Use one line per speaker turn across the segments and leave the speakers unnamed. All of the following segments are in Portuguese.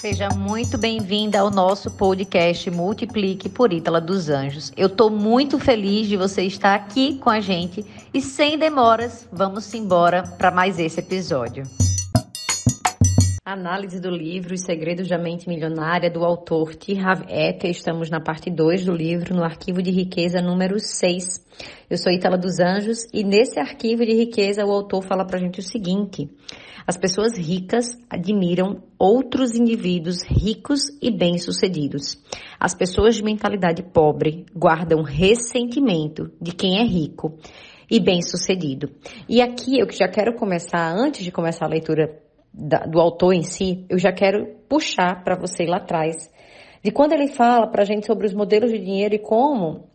Seja muito bem-vinda ao nosso podcast Multiplique por Ítala dos Anjos. Eu estou muito feliz de você estar aqui com a gente e sem demoras, vamos embora para mais esse episódio. Análise do livro Os Segredos da Mente Milionária, do autor T. Harv Eker. Estamos na parte 2 do livro, no arquivo de riqueza número 6. Eu sou Itala dos Anjos e nesse arquivo de riqueza o autor fala pra gente o seguinte: as pessoas ricas admiram outros indivíduos ricos e bem-sucedidos. As pessoas de mentalidade pobre guardam ressentimento de quem é rico e bem-sucedido. E aqui eu já quero começar, antes de começar a leitura da, do autor em si, eu já quero puxar para você lá atrás, de quando ele fala para a gente sobre os modelos de dinheiro e como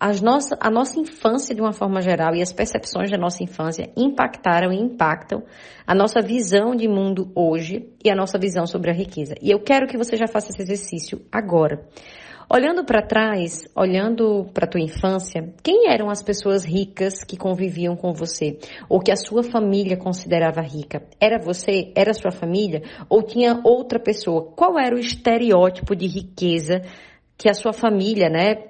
as nossa, a nossa infância, de uma forma geral, e as percepções da nossa infância impactaram e impactam a nossa visão de mundo hoje e a nossa visão sobre a riqueza. E eu quero que você já faça esse exercício agora. Olhando para trás, olhando para tua infância, quem eram as pessoas ricas que conviviam com você ou que a sua família considerava rica? Era você? Era sua família? Ou tinha outra pessoa? Qual era o estereótipo de riqueza que a sua família, né,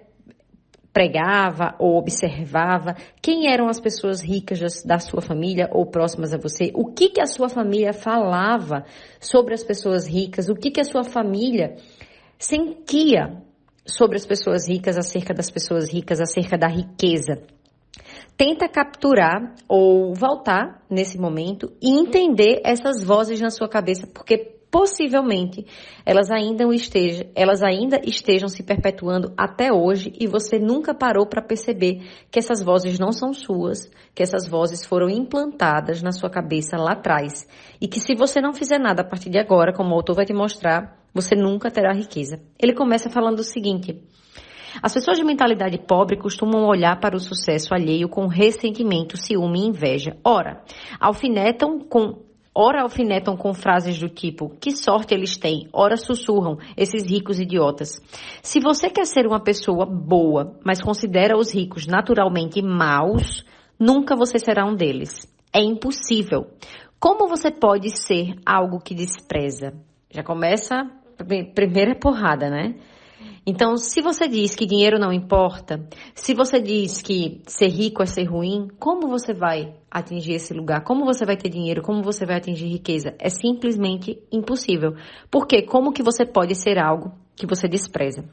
pregava ou observava? Quem eram as pessoas ricas da sua família ou próximas a você? O que que a sua família falava sobre as pessoas ricas? O que que a sua família sentia sobre as pessoas ricas, acerca das pessoas ricas, acerca da riqueza? Tenta capturar ou voltar nesse momento e entender essas vozes na sua cabeça, porque possivelmente elas ainda estejam, elas ainda estejam se perpetuando até hoje e você nunca parou para perceber que essas vozes não são suas, que essas vozes foram implantadas na sua cabeça lá atrás e que se você não fizer nada a partir de agora, como o autor vai te mostrar, você nunca terá riqueza. Ele começa falando o seguinte: as pessoas de mentalidade pobre costumam olhar para o sucesso alheio com ressentimento, ciúme e inveja. Ora, alfinetam com Ora alfinetam com frases do tipo: que sorte eles têm. Ora sussurram, esses ricos idiotas. Se você quer ser uma pessoa boa, mas considera os ricos naturalmente maus, nunca você será um deles. É impossível. Como você pode ser algo que despreza? Já começa a primeira porrada, né? Então, se você diz que dinheiro não importa, se você diz que ser rico é ser ruim, como você vai atingir esse lugar? Como você vai ter dinheiro? Como você vai atingir riqueza? É simplesmente impossível. Porque como que você pode ser algo que você despreza?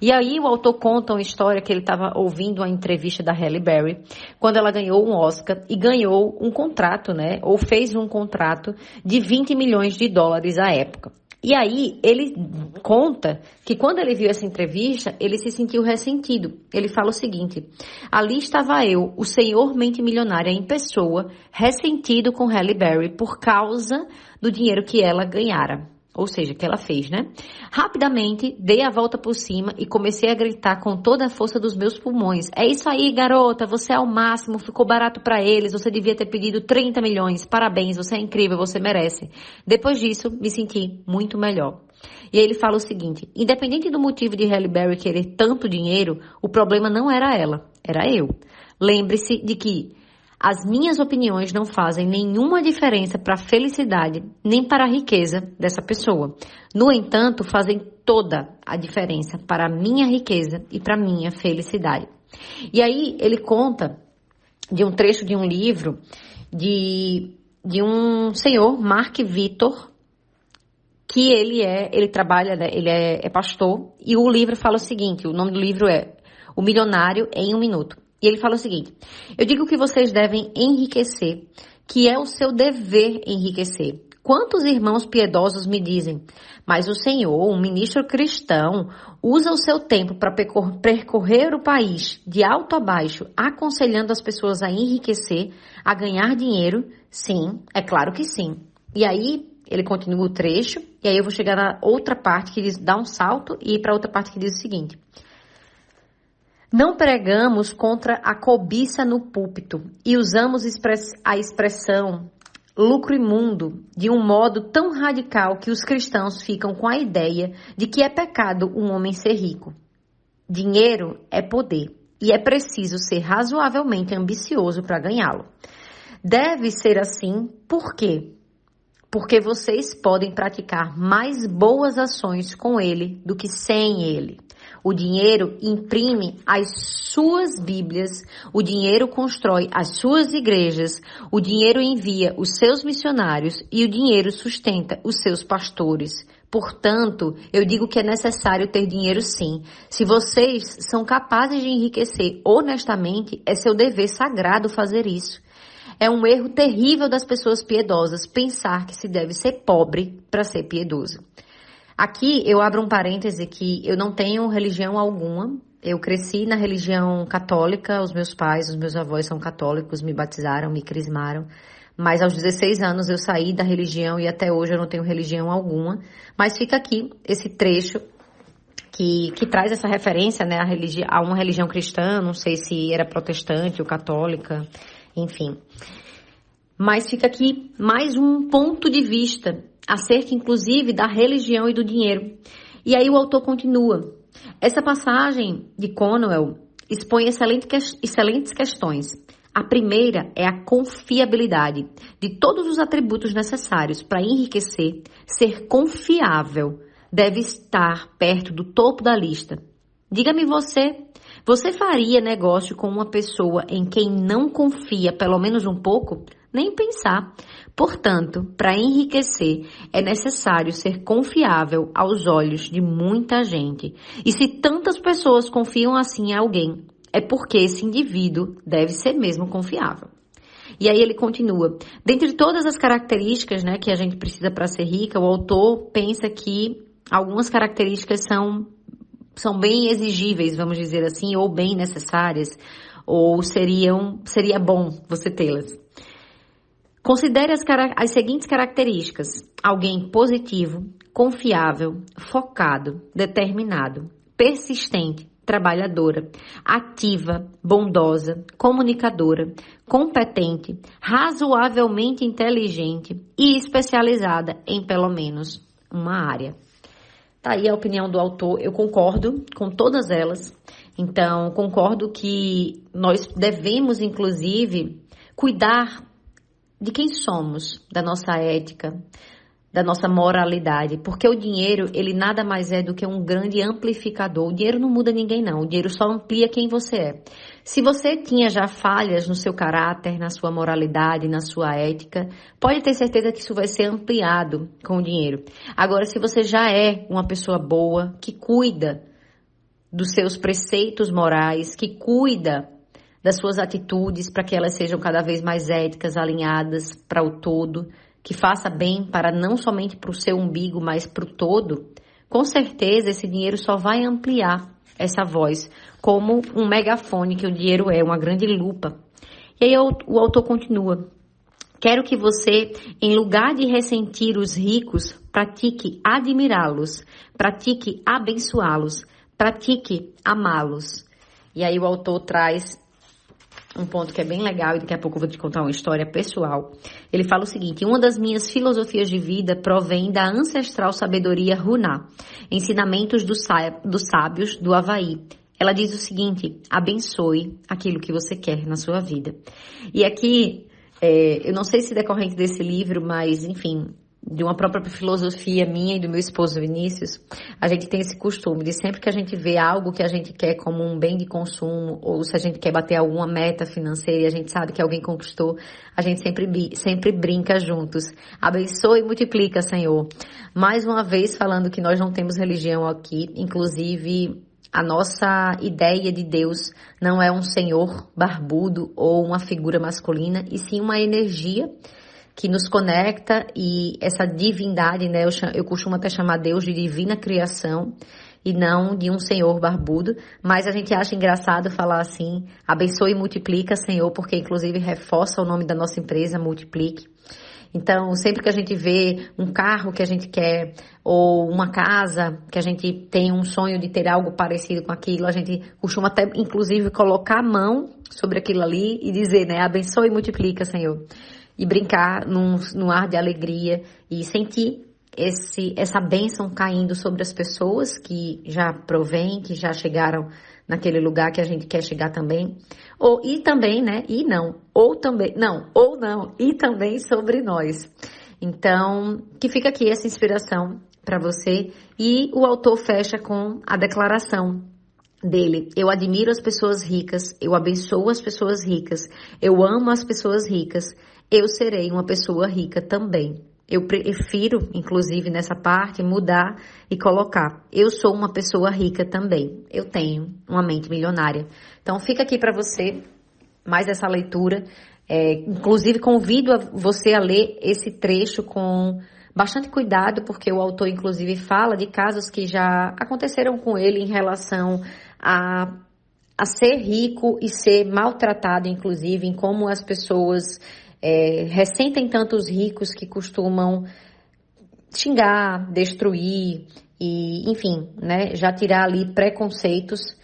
E aí o autor conta uma história que ele estava ouvindo uma entrevista da Halle Berry, quando ela ganhou um Oscar e ganhou um contrato, né? Ou fez um contrato de 20 milhões de dólares à época. E aí ele conta que quando ele viu essa entrevista, ele se sentiu ressentido. Ele fala o seguinte: ali estava eu, o senhor mente milionária em pessoa, ressentido com Halle Berry por causa do dinheiro que ela ganhara ou seja, que ela fez, né? Rapidamente dei a volta por cima e comecei a gritar com toda a força dos meus pulmões. É isso aí, garota, você é o máximo, ficou barato para eles, você devia ter pedido 30 milhões. Parabéns, você é incrível, você merece. Depois disso, me senti muito melhor. E ele fala o seguinte: independente do motivo de Halle Berry querer tanto dinheiro, o problema não era ela, era eu. Lembre-se de que as minhas opiniões não fazem nenhuma diferença para a felicidade nem para a riqueza dessa pessoa. No entanto, fazem toda a diferença para a minha riqueza e para a minha felicidade. E aí ele conta de um trecho de um livro de, de um senhor, Mark Vitor, que ele é, ele trabalha, né, ele é, é pastor, e o livro fala o seguinte, o nome do livro é O Milionário em um Minuto. E ele fala o seguinte: Eu digo que vocês devem enriquecer, que é o seu dever enriquecer. Quantos irmãos piedosos me dizem, mas o Senhor, um ministro cristão, usa o seu tempo para percorrer o país de alto a baixo, aconselhando as pessoas a enriquecer, a ganhar dinheiro? Sim, é claro que sim. E aí ele continua o trecho, e aí eu vou chegar na outra parte que diz, dá um salto e para outra parte que diz o seguinte: não pregamos contra a cobiça no púlpito e usamos a expressão lucro imundo de um modo tão radical que os cristãos ficam com a ideia de que é pecado um homem ser rico. Dinheiro é poder e é preciso ser razoavelmente ambicioso para ganhá-lo. Deve ser assim, por quê? porque vocês podem praticar mais boas ações com ele do que sem ele. O dinheiro imprime as suas Bíblias, o dinheiro constrói as suas igrejas, o dinheiro envia os seus missionários e o dinheiro sustenta os seus pastores. Portanto, eu digo que é necessário ter dinheiro sim. Se vocês são capazes de enriquecer honestamente, é seu dever sagrado fazer isso. É um erro terrível das pessoas piedosas pensar que se deve ser pobre para ser piedoso. Aqui eu abro um parêntese que eu não tenho religião alguma. Eu cresci na religião católica, os meus pais, os meus avós são católicos, me batizaram, me crismaram. Mas aos 16 anos eu saí da religião e até hoje eu não tenho religião alguma. Mas fica aqui esse trecho que, que traz essa referência né, a, religi a uma religião cristã, não sei se era protestante ou católica, enfim. Mas fica aqui mais um ponto de vista acerca inclusive da religião e do dinheiro. E aí o autor continua. Essa passagem de Conwell expõe excelentes questões. A primeira é a confiabilidade de todos os atributos necessários para enriquecer, ser confiável, deve estar perto do topo da lista. Diga-me você, você faria negócio com uma pessoa em quem não confia pelo menos um pouco? Nem pensar. Portanto, para enriquecer, é necessário ser confiável aos olhos de muita gente. E se tantas pessoas confiam assim em alguém, é porque esse indivíduo deve ser mesmo confiável. E aí ele continua: dentre todas as características né, que a gente precisa para ser rica, o autor pensa que algumas características são, são bem exigíveis, vamos dizer assim, ou bem necessárias, ou seriam, seria bom você tê-las. Considere as, as seguintes características: alguém positivo, confiável, focado, determinado, persistente, trabalhadora, ativa, bondosa, comunicadora, competente, razoavelmente inteligente e especializada em pelo menos uma área. Tá aí a opinião do autor, eu concordo com todas elas. Então, concordo que nós devemos, inclusive, cuidar de quem somos, da nossa ética, da nossa moralidade, porque o dinheiro, ele nada mais é do que um grande amplificador. O dinheiro não muda ninguém não, o dinheiro só amplia quem você é. Se você tinha já falhas no seu caráter, na sua moralidade, na sua ética, pode ter certeza que isso vai ser ampliado com o dinheiro. Agora, se você já é uma pessoa boa, que cuida dos seus preceitos morais, que cuida das suas atitudes para que elas sejam cada vez mais éticas, alinhadas para o todo, que faça bem para não somente para o seu umbigo, mas para o todo, com certeza esse dinheiro só vai ampliar essa voz, como um megafone que o dinheiro é, uma grande lupa. E aí o autor continua. Quero que você, em lugar de ressentir os ricos, pratique admirá-los, pratique abençoá-los, pratique amá-los. E aí o autor traz um ponto que é bem legal e daqui a pouco eu vou te contar uma história pessoal. Ele fala o seguinte: uma das minhas filosofias de vida provém da ancestral sabedoria Runá, ensinamentos dos, sábios do Havaí. Ela diz o seguinte: abençoe aquilo que você quer na sua vida. E aqui, é, eu não sei se decorrente desse livro, mas enfim, de uma própria filosofia minha e do meu esposo Vinícius, a gente tem esse costume de sempre que a gente vê algo que a gente quer como um bem de consumo, ou se a gente quer bater alguma meta financeira e a gente sabe que alguém conquistou, a gente sempre, sempre brinca juntos. Abençoe e multiplica, Senhor. Mais uma vez falando que nós não temos religião aqui, inclusive a nossa ideia de Deus não é um Senhor barbudo ou uma figura masculina, e sim uma energia que nos conecta e essa divindade, né? Eu, eu costumo até chamar Deus de divina criação e não de um Senhor barbudo, mas a gente acha engraçado falar assim, abençoe e multiplica, Senhor, porque inclusive reforça o nome da nossa empresa, Multiplique. Então, sempre que a gente vê um carro que a gente quer, ou uma casa que a gente tem um sonho de ter algo parecido com aquilo, a gente costuma até, inclusive, colocar a mão sobre aquilo ali e dizer, né, abençoe e multiplica, Senhor e brincar num, num ar de alegria e sentir esse, essa bênção caindo sobre as pessoas que já provém, que já chegaram naquele lugar que a gente quer chegar também. Ou, e também, né? E não. Ou também, não, ou não. E também sobre nós. Então, que fica aqui essa inspiração para você. E o autor fecha com a declaração dele. Eu admiro as pessoas ricas, eu abençoo as pessoas ricas, eu amo as pessoas ricas, eu serei uma pessoa rica também. Eu prefiro, inclusive nessa parte, mudar e colocar. Eu sou uma pessoa rica também. Eu tenho uma mente milionária. Então fica aqui para você mais essa leitura. É, inclusive convido a você a ler esse trecho com bastante cuidado, porque o autor inclusive fala de casos que já aconteceram com ele em relação a, a ser rico e ser maltratado, inclusive, em como as pessoas é, ressentem tanto os ricos que costumam xingar, destruir e, enfim, né, já tirar ali preconceitos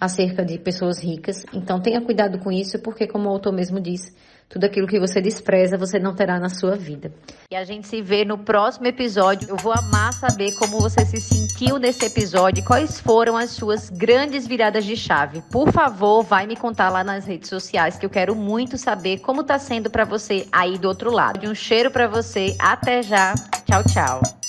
acerca de pessoas ricas. Então tenha cuidado com isso, porque como o autor mesmo disse, tudo aquilo que você despreza, você não terá na sua vida. E a gente se vê no próximo episódio. Eu vou amar saber como você se sentiu nesse episódio e quais foram as suas grandes viradas de chave. Por favor, vai me contar lá nas redes sociais que eu quero muito saber como tá sendo para você aí do outro lado. Um cheiro para você. Até já. Tchau, tchau.